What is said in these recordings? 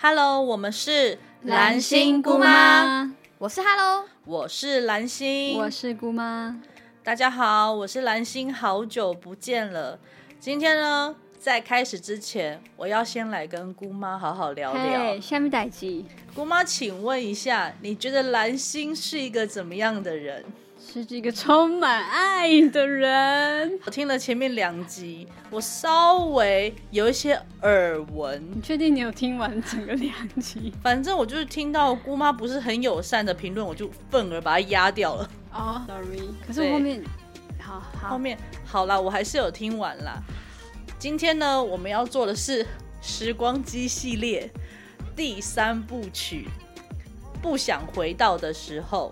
Hello，我们是蓝心姑妈，我是 Hello，我是蓝心，我是姑妈。大家好，我是蓝心，好久不见了。今天呢，在开始之前，我要先来跟姑妈好好聊聊。嘿，下面代机姑妈，请问一下，你觉得蓝心是一个怎么样的人？是这个充满爱的人。我听了前面两集，我稍微有一些耳闻。你确定你有听完整个两集？反正我就是听到姑妈不是很友善的评论，我就愤而把它压掉了。哦，sorry。可是我后面，好好后面好啦，我还是有听完啦。今天呢，我们要做的是《时光机》系列第三部曲，不想回到的时候。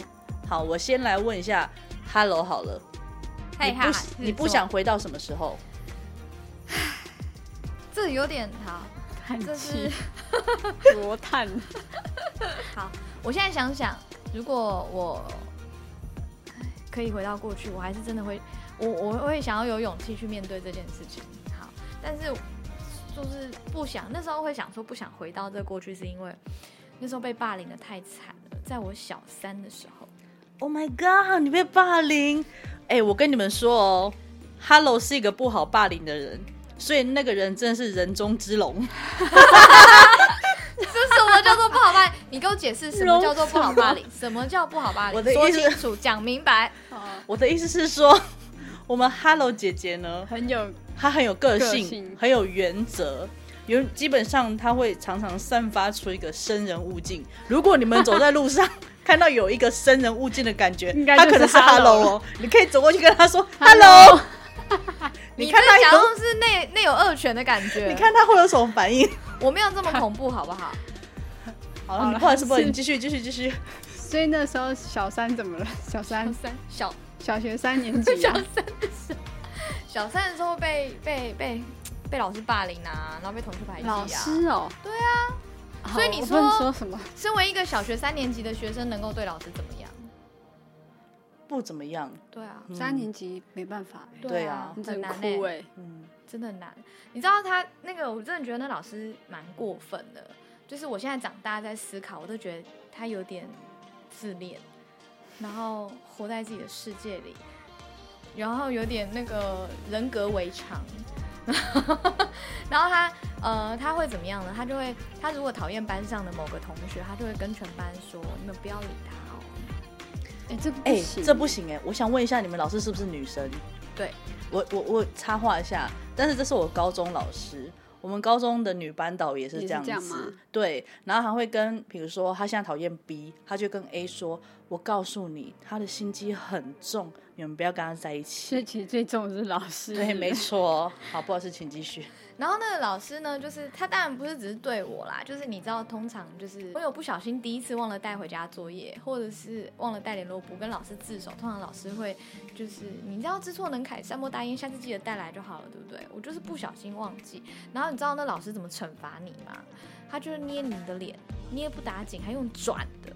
好，我先来问一下，Hello，好了，你不你不想回到什么时候？这有点好，叹气，多叹。好，我现在想想，如果我可以回到过去，我还是真的会，我我会想要有勇气去面对这件事情。好，但是就是不想，那时候会想说不想回到这过去，是因为那时候被霸凌的太惨了，在我小三的时候。Oh my god！你被霸凌？哎，我跟你们说哦，Hello 是一个不好霸凌的人，所以那个人真的是人中之龙。这什么叫做不好霸凌？你给我解释什么叫做不好霸凌？什么叫不好霸凌？说清楚，讲明白。我的意思是说，我们 Hello 姐姐呢，很有，她很有个性，很有原则，有基本上她会常常散发出一个生人勿近。如果你们走在路上。看到有一个生人勿近的感觉，他可能是 Hello 哦，你可以走过去跟他说 Hello。你看他假如是内内有恶犬的感觉，你看他会有什么反应？我没有这么恐怖，好不好？好了，不好意思，不好意思，继续继续继续。所以那时候小三怎么了？小三三小小学三年级，小三的时候，小三的时候被被被被老师霸凌啊，然后被同学排挤啊。老师哦，对啊。所以你说说什么？身为一个小学三年级的学生，能够对老师怎么样？不怎么样。对啊，三年级没办法。对啊，很难哎。嗯，真的很难。你知道他那个，我真的觉得那老师蛮过分的。就是我现在长大在思考，我都觉得他有点自恋，然后活在自己的世界里，然后有点那个人格围常。然后他呃他会怎么样呢？他就会他如果讨厌班上的某个同学，他就会跟全班说：“你们不要理他哦。”哎，这哎这不行哎！我想问一下，你们老师是不是女生？对，我我我插话一下，但是这是我高中老师，我们高中的女班导也是这样子。对，然后还会跟，比如说他现在讨厌 B，他就跟 A 说：“我告诉你，他的心机很重。”你们不要跟他在一起。所以其实最重的是老师。对，没错。好，不好意思，请继续。然后那个老师呢，就是他当然不是只是对我啦，就是你知道，通常就是我有不小心第一次忘了带回家作业，或者是忘了带联络簿跟老师自首，通常老师会就是你知道知错能改，善莫大焉，下次记得带来就好了，对不对？我就是不小心忘记。然后你知道那老师怎么惩罚你吗？他就是捏你的脸，捏不打紧，还用转的。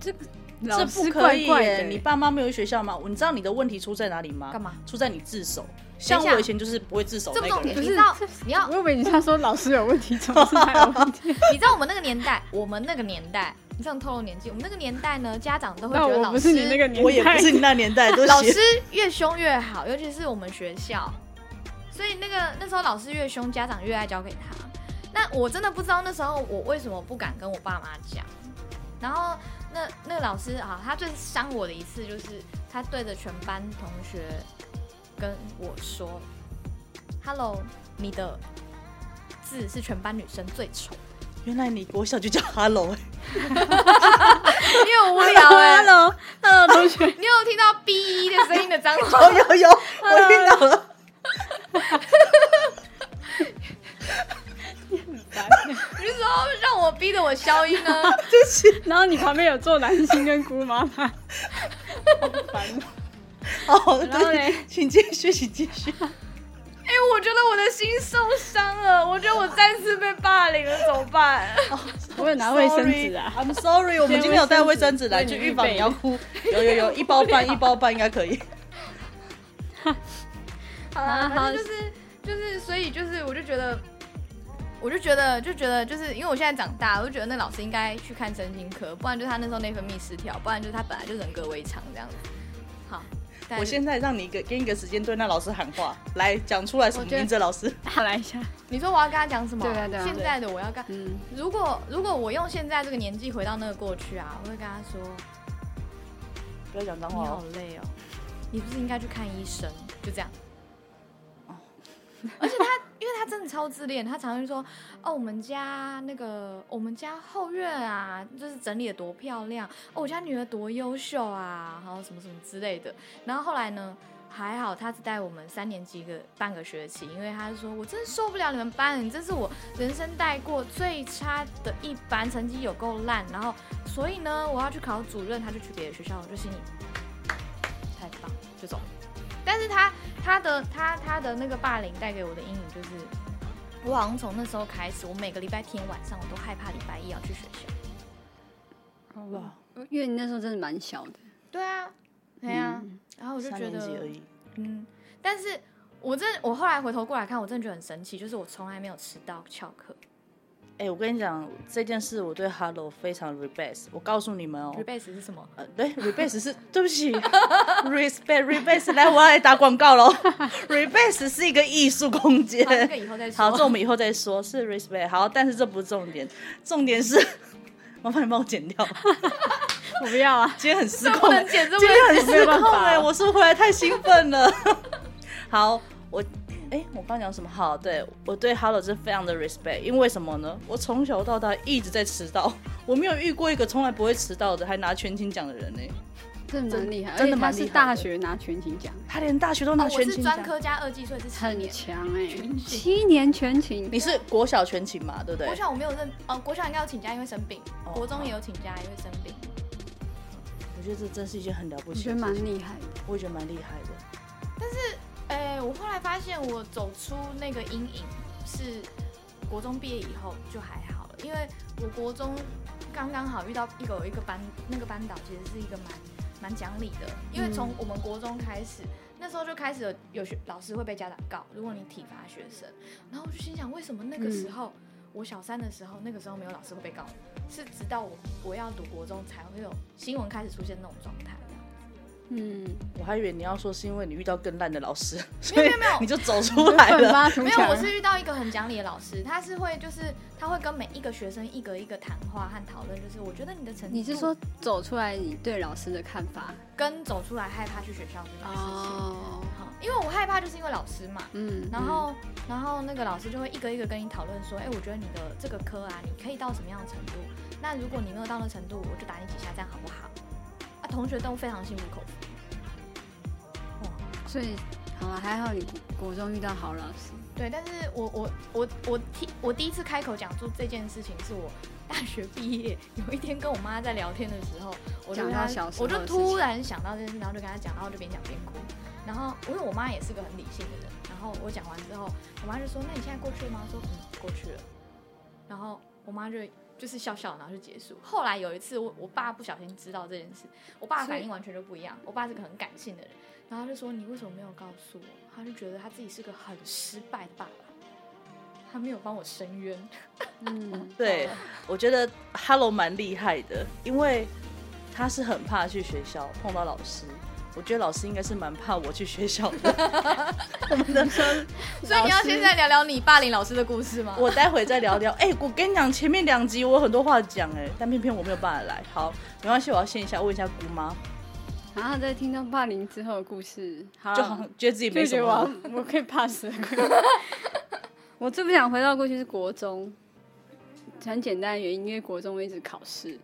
这个。这不可以耶！你爸妈没有学校吗？你知道你的问题出在哪里吗？干嘛？出在你自首。像我以前就是不会自首那个人。你知道，你要我以为你他说老师有问题，怎么是他有问题？你知道我们那个年代，我们那个年代，你这样透露年纪，我们那个年代呢，家长都会觉得老师，不是你那个年代，我也不是你那年代，老师越凶越好，尤其是我们学校。所以那个那时候老师越凶，家长越爱交给他。那我真的不知道那时候我为什么不敢跟我爸妈讲，然后。那那个老师啊，他最伤我的一次就是他对着全班同学跟我说：“Hello，你的字是全班女生最丑。”原来你国小就叫 Hello 哎，你有无聊哎，Hello，Hello 同学，你有听到 B 的声音的脏话？有有有，我听到了。你说让我逼着我消音呢？就是，然后你旁边有坐男星跟姑妈妈，好烦哦。然后呢，请继续，请继续。哎，我觉得我的心受伤了，我觉得我再次被霸凌了，怎么办？我有拿卫生纸啊，I'm sorry，我们今天有带卫生纸来，就预防你要哭。有有有，一包 半，一包半应该可以。好了，好，就是就是，所以就是，我就觉得。我就觉得就觉得就是因为我现在长大，我就觉得那老师应该去看身心科，不然就是他那时候内分泌失调，不然就是他本来就人格微常这样子。好，我现在让你一个给你一个时间对那老师喊话，来讲出来什么我觉得名字？老师，好来一下，你说我要跟他讲什么？对啊对啊现在的我要干。嗯，如果如果我用现在这个年纪回到那个过去啊，我会跟他说：“不要讲脏你话哦。好累哦，你不是应该去看医生？”就这样。哦而且他，因为他真的超自恋，他常常说：“哦，我们家那个我们家后院啊，就是整理的多漂亮，哦，我家女儿多优秀啊，然后什么什么之类的。”然后后来呢？还好他只带我们三年级个半个学期，因为他说我真受不了你们班，你这是我人生带过最差的一班，成绩有够烂，然后所以呢我要去考主任，他就去别的学校，我就心里太棒，就走。但是他他的他他的那个霸凌带给我的阴影就是，我好像从那时候开始，我每个礼拜天晚上我都害怕礼拜一要去学校。哇，因为你那时候真的蛮小的，对啊，对啊，然后我就觉得，年级而已。嗯，但是我真我后来回头过来看，我真的觉得很神奇，就是我从来没有迟到翘课。哎、我跟你讲这件事，我对 Hello 非常 respect。我告诉你们哦、rebase 是什么？呃，对，rebase 是对不起，respect rebase 来，我要来打广告喽。rebase 是一个艺术空间好，。这个以后再说。好，这我们以后再说。是 respect，好，但是这不是重点，重点是，麻烦你帮我剪掉。我不要啊，今天很失控，剪，今天很。失控哎、我是不是回来太兴奋了？好，我哎、我刚讲什么？好，对我对 Hello 是非常的 respect，因为什么呢？我从小到大一直在迟到，我没有遇过一个从来不会迟到的，还拿全勤奖的人呢、真的蛮厉害，真的蛮厉害是大学拿全勤奖，他连大学都拿哦我是全勤。专科加二技，所以是很年。强哎全勤，七年全勤，你是国小全勤嘛？对不对国？小我没有认，哦，国小应该有请假，因为生病。哦国中也有请假，因为生病。我觉得这真是一件很了不起我觉得蛮起的事情，厉害的。我也觉得蛮厉害的。我后来发现我走出那个阴影是国中毕业以后就还好了，因为我国中刚刚好遇到一个一个班，那个班导其实是一个蛮蛮讲理的，因为从我们国中开始，那时候就开始有有学老师会被家长告，如果你体罚学生，然后我就心想，为什么那个时候、我小三的时候，那个时候没有老师会被告，是直到我我要读国中才会有新闻开始出现那种状态。嗯，我还以为你要说是因为你遇到更烂的老师，所以没有没有你就走出来了。没有，我是遇到一个很讲理的老师，他是会就是他会跟每一个学生一个一个谈话和讨论，就是我觉得你的成绩，你是说走出来你对老师的看法？跟走出来害怕去学校这件事情？哦，好，因为我害怕就是因为老师嘛，嗯，然后然后那个老师就会一个一个跟你讨论说，哎，我觉得你的这个科啊，你可以到什么样的程度？那如果你没有到那程度，我就打你几下，这样好不好？啊，同学都非常心服口服。所以好了，还好你国中遇到好老师。对，但是我我我我第我第一次开口讲出这件事情，是我 大学毕业有一天跟我妈在聊天的时候，我就讲跟她我就突然想到这件事，然后就跟她讲，然后就边讲边哭。然后因为我妈也是个很理性的人，然后我讲完之后，我妈就说：“那你现在过去了吗？”说：“嗯，过去了。”然后我妈就就是笑笑，然后就结束。后来有一次我我爸不小心知道这件事，我爸反应完全就不一样。我爸是个很感性的人，然后他就说：“你为什么没有告诉我？”他就觉得他自己是个很失败的爸爸。他没有帮我伸冤，嗯，对，我觉得 Hello 蛮厉害的，因为他是很怕去学校碰到老师。我觉得老师应该是蛮怕我去学校的。我们的所以你要现在聊聊你霸凌老师的故事吗？我待会再聊聊。哎、我跟你讲，前面两集我有很多话讲，哎，但偏偏我没有办法来。好，没关系，我要线下问一下姑妈，然后在听到霸凌之后的故事，好就好像觉得自己没什么。我我可以 pass 了。我最不想回到过去是国中，很简单的原因，因为国中我一直考试，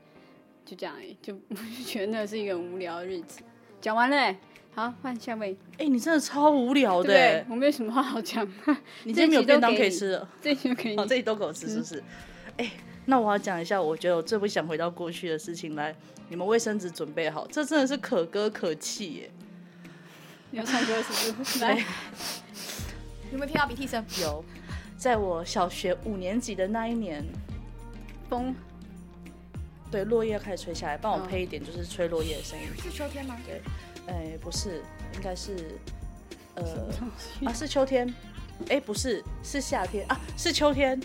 就这样而已，就我 就觉得那是一个很无聊的日子。讲完了欸，好换下位，哎、你真的超无聊的、对？我没有什么话好讲，你今天没有便当可以吃了。这就可以哦，。这里都给我吃，是不是？哎、那我要讲一下，我觉得我最不想回到过去的事情。来，你们卫生纸准备好，这真的是可歌可泣耶！你要唱歌是不是？来，有没有听到鼻涕声？有，在我小学五年级的那一年，风对，落叶开始吹下来，帮我嗯配一点就是吹落叶的声音。是秋天吗？对哎、不是，应该是，呃，啊，是秋天。哎、不是，是夏天啊，是秋天。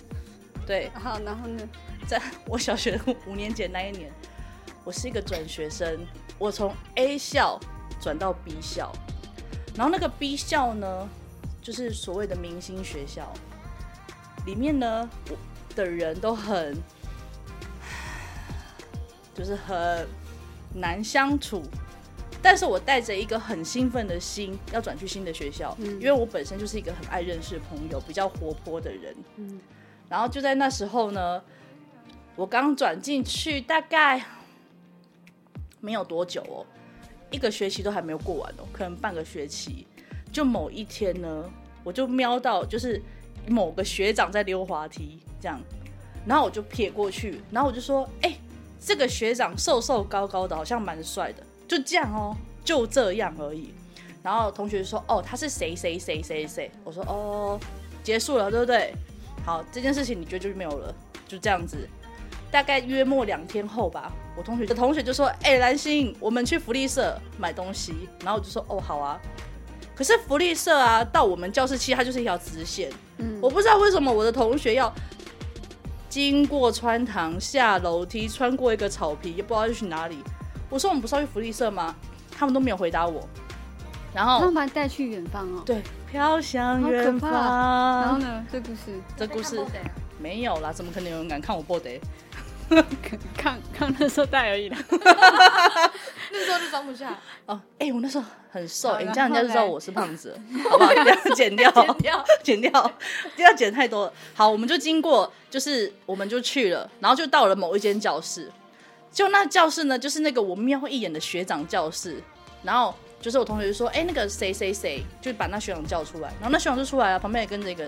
对，好，然后呢？在 我小学五年级那一年，我是一个转学生，我从 A 校转到 B 校，然后那个 B 校呢，就是所谓的明星学校，里面呢我的人都很，就是很难相处。但是我带着一个很兴奋的心，要转去新的学校，嗯因为我本身就是一个很爱认识朋友、比较活泼的人。嗯然后就在那时候呢，我刚转进去，大概没有多久哦，一个学期都还没有过完哦，可能半个学期。就某一天呢，我就瞄到就是某个学长在溜滑梯这样，然后我就瞥过去，然后我就说：“哎、这个学长瘦瘦高高的，好像蛮帅的。”就这样哦，就这样而已。然后同学就说：“哦，他是谁谁谁谁谁。”我说：“哦，结束了，对不对？”好，这件事情你觉得就没有了，就这样子。大概约莫两天后吧，我同学的同学就说：“哎、蓝心，我们去福利社买东西。”然后我就说：“哦，好啊。”可是福利社啊，到我们教室其实它就是一条直线，嗯我不知道为什么我的同学要经过穿堂下楼梯，穿过一个草皮，也不知道要去哪里。我说我们不是要去福利社吗？他们都没有回答我。然后他们把你带去远方哦。对，飘向好可远方然后。呢？这故事这故事没有啦，怎么可能有人敢看我 body？看看那时候带而已啦。那时候就装不下，哦，哎、我那时候很瘦，好哎、你这样人家就知道我是胖子了，好不好？这样剪掉，剪掉。剪掉，不要剪太多了。好，我们就经过，就是我们就去了，然后就到了某一间教室。就那教室呢，就是那个我瞄一眼的学长教室，然后就是我同学就说，哎、那个谁谁谁，就把那学长叫出来，然后那学长就出来了，旁边也跟着一个，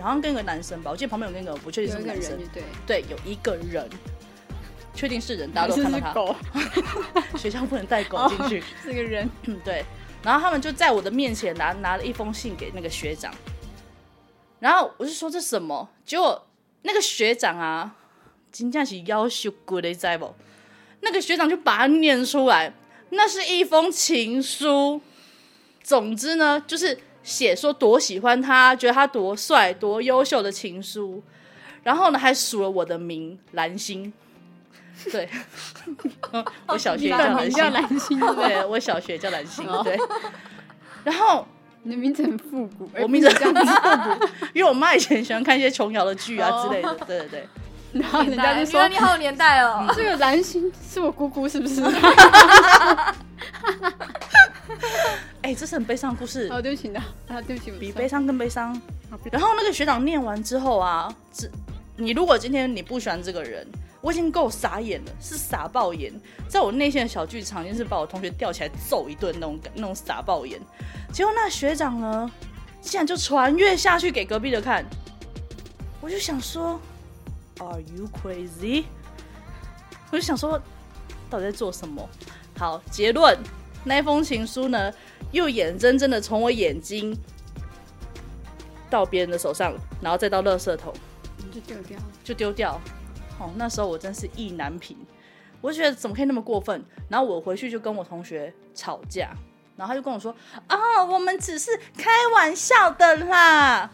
好像跟一个男生吧，我记得旁边有跟一个，我不确定是不是男生对，对，有一个人，确定是人，大家都看到他，是狗，学校不能带狗进去。是个人。嗯，对。然后他们就在我的面前拿拿了一封信给那个学长，然后我就说这什么？结果那个学长啊，真正是要求过的，你知道不？那个学长就把它念出来，那是一封情书。总之呢，就是写说多喜欢他，觉得他多帅、多优秀的情书。然后呢，还数了我的名蓝星。对，我小学叫蓝星对我小学叫蓝星，对。然后你的名字很复古，哎我名字不是这样子，因为我妈以前喜欢看一些琼瑶的剧啊之类的，对对对。然后人家就原说你好年代哦。这个蓝心是我姑姑，是不是？哎、这是很悲伤的故事，哦，对不起的，啊，对不起，比悲伤更悲伤。然后那个学长念完之后啊，只你如果今天你不喜欢这个人，我已经够傻眼了，是傻爆眼，在我内心的小剧场，已经是把我同学吊起来揍一顿那种感那种傻爆眼。结果那个学长呢，竟然就传阅下去给隔壁的看，我就想说，Are you crazy？我就想说，到底在做什么？好，结论，那一封情书呢，又眼睁睁的从我眼睛到别人的手上，然后再到垃圾桶。就丢掉。就丢掉。哦，那时候我真是意难平，我就觉得怎么可以那么过分？然后我回去就跟我同学吵架，然后他就跟我说：“啊、我们只是开玩笑的啦。”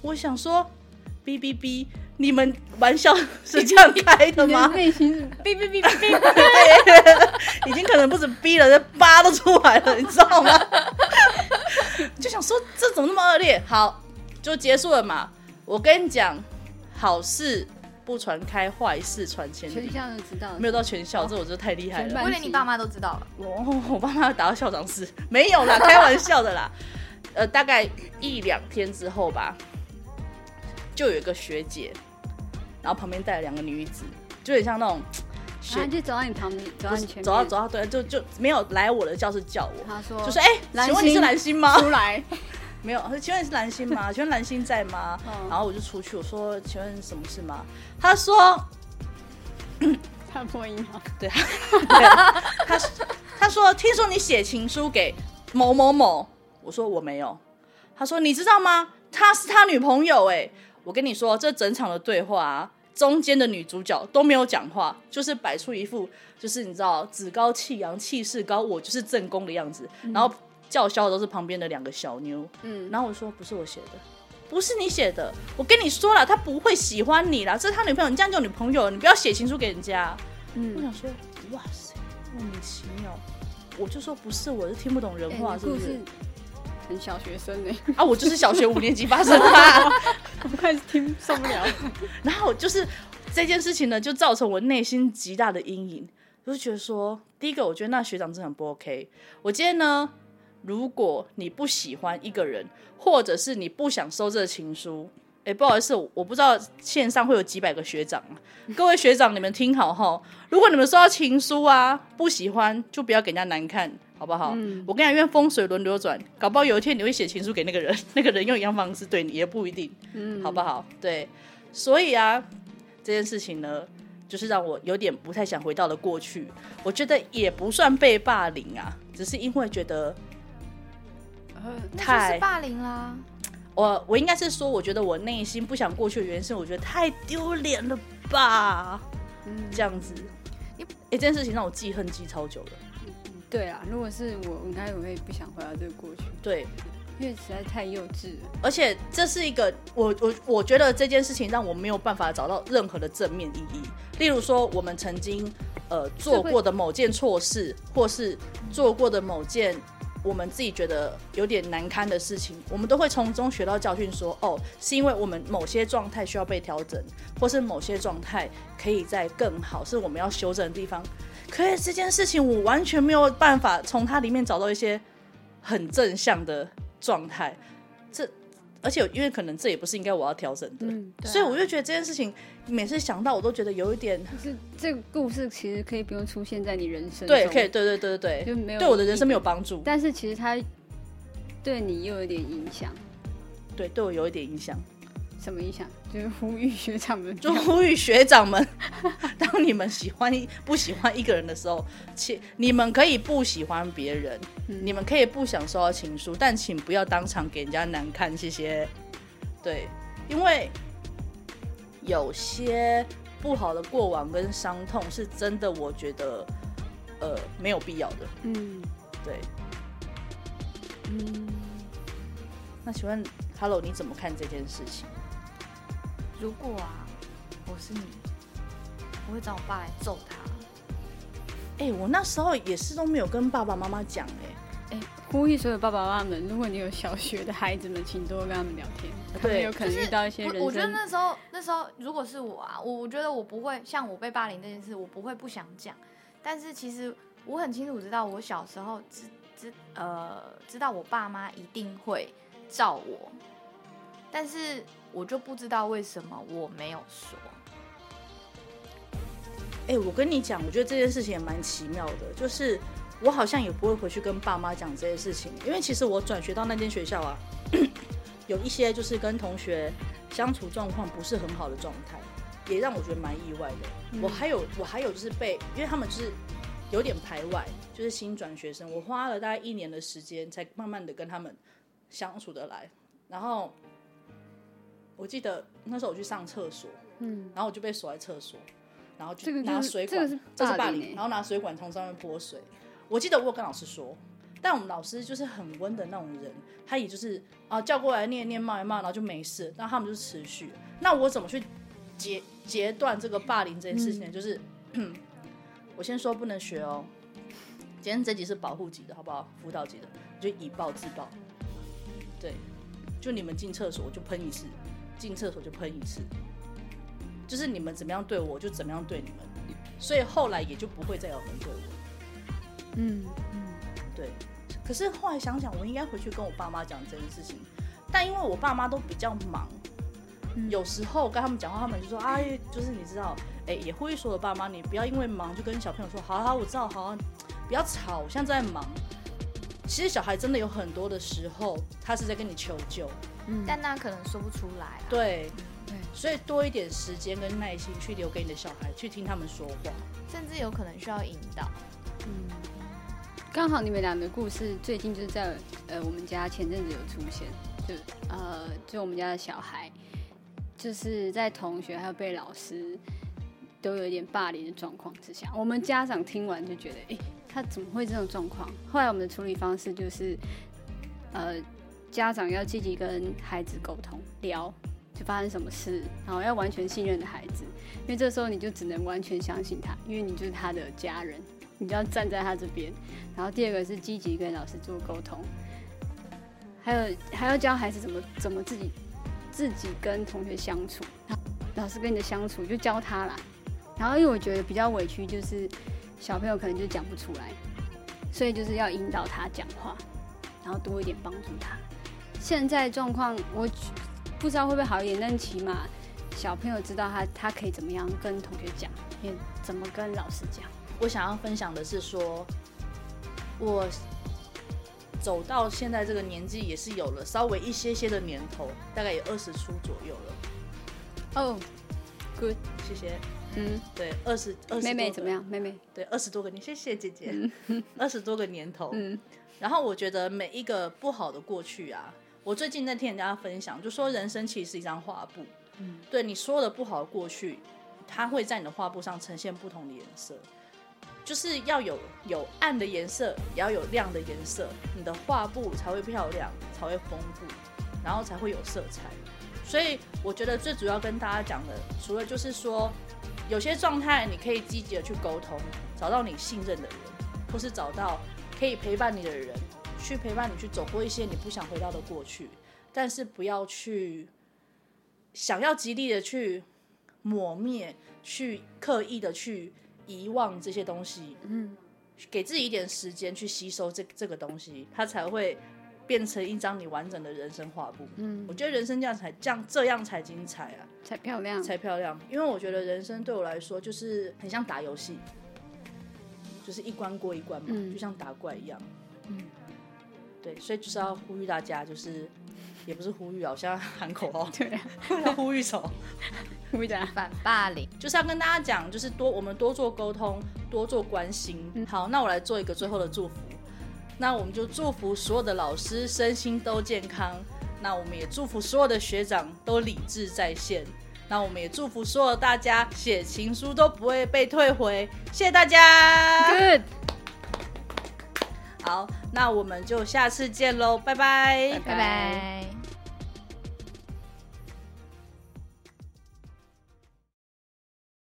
我想说，哔哔哔，你们玩笑是这样开的吗？内心是哔哔哔哔哔，已经可能不止哔了，这八都出来了，你知道吗？就想说这怎么那么恶劣？好，就结束了嘛。我跟你讲，好事不传开，坏事传千里。全校都知道的，没有到全校，这我觉得太厉害了。我连你爸妈都知道了。我我爸妈要打到校长室，没有啦，开玩笑的啦。呃，大概一两天之后吧，就有一个学姐，然后旁边带了两个女子，就有点像那种学然后就走到你旁边，走到你前面，走到走到对，就就没有来我的教室叫我，他说就说：“哎、蓝请问你是心蓝心吗出来，？” 没有，他说请问你是蓝心吗？请问蓝心 在吗？嗯然后我就出去，我说：“请问什么事吗？”他说 他破音了，：“ 对，他他说听说你写情书给某某某。”我说：“我没有。”他说：“你知道吗？他是他女朋友。”哎，我跟你说，这整场的对话、啊。中间的女主角都没有讲话，就是摆出一副就是你知道趾高气扬、气势高，我就是正宫的样子。然后叫嚣的都是旁边的两个小妞。嗯，然后我说不是我写的，不是你写的，我跟你说了，他不会喜欢你啦，这是他女朋友，你这样叫女朋友，你不要写情书给人家。嗯我嗯，想说，哇塞，莫名其妙。我就说不是，我是听不懂人哎话，是不是？很小学生呢，啊，我就是小学五年级发生的啊、我快听受不了。然后就是这件事情呢，就造成我内心极大的阴影。我就觉得说，第一个，我觉得那学长真的很不 OK。我今天呢，如果你不喜欢一个人，或者是你不想收这个情书，哎，不好意思，我不知道线上会有几百个学长啊，各位学长，你们听好哈，如果你们收到情书啊，不喜欢就不要给人家难看。好不好？我跟你讲，因为风水轮流转，搞不好有一天你会写情书给那个人，那个人用一样方式对你，也不一定。嗯，好不好？对，所以啊，这件事情呢，就是让我有点不太想回到了过去。我觉得也不算被霸凌啊，只是因为觉得太是霸凌啦。我我应该是说，我觉得我内心不想过去的原因是，我觉得太丢脸了吧，嗯这样子。哎、这件事情让我记恨记超久了。对啊，如果是我，我应该也会不想回到这个过去，对，因为实在太幼稚了。而且这是一个我我我觉得这件事情让我没有办法找到任何的正面意义。例如说，我们曾经呃做过的某件错事，或是做过的某件我们自己觉得有点难堪的事情，我们都会从中学到教训说哦，是因为我们某些状态需要被调整，或是某些状态可以在更好，是我们要修正的地方。可是这件事情，我完全没有办法从它里面找到一些很正向的状态。这，而且因为可能这也不是应该我要调整的，嗯，对啊。所以我就觉得这件事情每次想到，我都觉得有一点就是这个故事其实可以不用出现在你人生，对，可以，对对对对对，就没有对我的人生没有，帮助，但是其实它对你又有点影响。对，对我有一点影响。什么影响？就是呼吁学长们，就呼吁学长们，当你们喜欢不喜欢一个人的时候，请你们可以不喜欢别人，你们可以不想收到情书，但请不要当场给人家难堪，谢谢。对，因为有些不好的过往跟伤痛是真的，我觉得呃没有必要的。嗯对，嗯，那请问，Hello，你怎么看这件事情？如果啊，我是你，我会找我爸来揍他。哎、我那时候也是都没有跟爸爸妈妈讲哎、呼吁所有爸爸妈妈们，如果你有小学的孩子们，请多跟他们聊天，他们对有可能遇到一些人我觉得那时候那时候如果是我啊，我我觉得我不会像我被霸凌这件事，我不会不想讲。但是其实我很清楚知道，我小时候知知呃知道我爸妈一定会照我，但是我就不知道为什么我没有说。哎、我跟你讲，我觉得这件事情也蛮奇妙的，就是我好像也不会回去跟爸妈讲这些事情，因为其实我转学到那间学校啊，有一些就是跟同学相处状况不是很好的状态，也让我觉得蛮意外的。我还有我还有就是被，因为他们就是有点排外，就是新转学生，我花了大概一年的时间才慢慢的跟他们相处得来，然后我记得那时候我去上厕所，嗯，然后我就被锁在厕所，然后就拿水管，这个是这是霸霸凌然后拿水管从上面泼水。我记得我有跟老师说，但我们老师就是很温的那种人，他也就是啊叫过来念念骂一骂，然后就没事，但他们就是持续。那我怎么去截截断这个霸凌这件事情呢？就是 我先说不能学哦，今天这集是保护级的，好不好？辅导级的，就以暴制暴。对，就你们进厕所我就喷一次，进厕所就喷一次，就是你们怎么样对我，我就怎么样对你们。所以后来也就不会再有人对我。嗯嗯，对，可是后来想想，我应该回去跟我爸妈讲这件事情，但因为我爸妈都比较忙，有时候跟他们讲话，他们就说啊，就是你知道，哎、也会说的爸妈，你不要因为忙就跟小朋友说，好好，我知道，好、啊，不要吵，我现在在忙。其实小孩真的有很多的时候，他是在跟你求救，但那可能说不出来啊。对，对，所以多一点时间跟耐心去留给你的小孩，去听他们说话。甚至有可能需要引导。嗯刚好你们俩的故事最近就是在呃我们家前阵子有出现，就呃就我们家的小孩，就是在同学还有被老师都有一点霸凌的状况之下，我们家长听完就觉得，诶，他怎么会这种状况？后来我们的处理方式就是，呃，家长要积极跟孩子沟通聊，就发生什么事，然后要完全信任的孩子，因为这时候你就只能完全相信他，因为你就是他的家人，你就要站在他这边。然后第二个是积极跟老师做沟通，还有还要教孩子怎么怎么自己自己跟同学相处，老师跟你的相处就教他啦。然后因为我觉得比较委屈，就是小朋友可能就讲不出来，所以就是要引导他讲话，然后多一点帮助他。现在状况我不知道会不会好一点，但起码小朋友知道他他可以怎么样跟同学讲，也怎么跟老师讲。我想要分享的是说，我走到现在这个年纪，也是有了稍微一些些的年头，大概也二十出左右了。哦，good，谢谢。嗯，对，二十二十妹妹怎么样？妹妹，对，二十多个年，谢谢姐姐，二十多个年头。嗯然后我觉得每一个不好的过去啊，我最近在听人家分享，就说人生其实是一张画布，嗯对你说的不好的过去，它会在你的画布上呈现不同的颜色，就是要有有暗的颜色，也要有亮的颜色，你的画布才会漂亮，才会丰富，然后才会有色彩。所以我觉得最主要跟大家讲的，除了就是说，有些状态你可以积极的去沟通，找到你信任的人，或是找到可以陪伴你的人，去陪伴你去走过一些你不想回到的过去，但是不要去想要极力的去抹灭，去刻意的去遗忘这些东西，嗯，给自己一点时间去吸收这这个东西，它才会变成一张你完整的人生画布。嗯我觉得人生这样才这样这样才精彩啊，才漂亮。才漂亮。因为我觉得人生对我来说就是很像打游戏，就是一关过一关嘛，嗯就像打怪一样。嗯，对，所以就是要呼吁大家，就是也不是呼吁啊，我现在喊口号，对啊，要呼吁什么？呼吁大家反霸凌，就是要跟大家讲，就是多我们多做沟通，多做关心。好，那我来做一个最后的祝福。那我们就祝福所有的老师身心都健康。那我们也祝福所有的学长都理智在线。那我们也祝福所有大家写情书都不会被退回。谢谢大家。good，好，那我们就下次见喽，拜拜拜拜。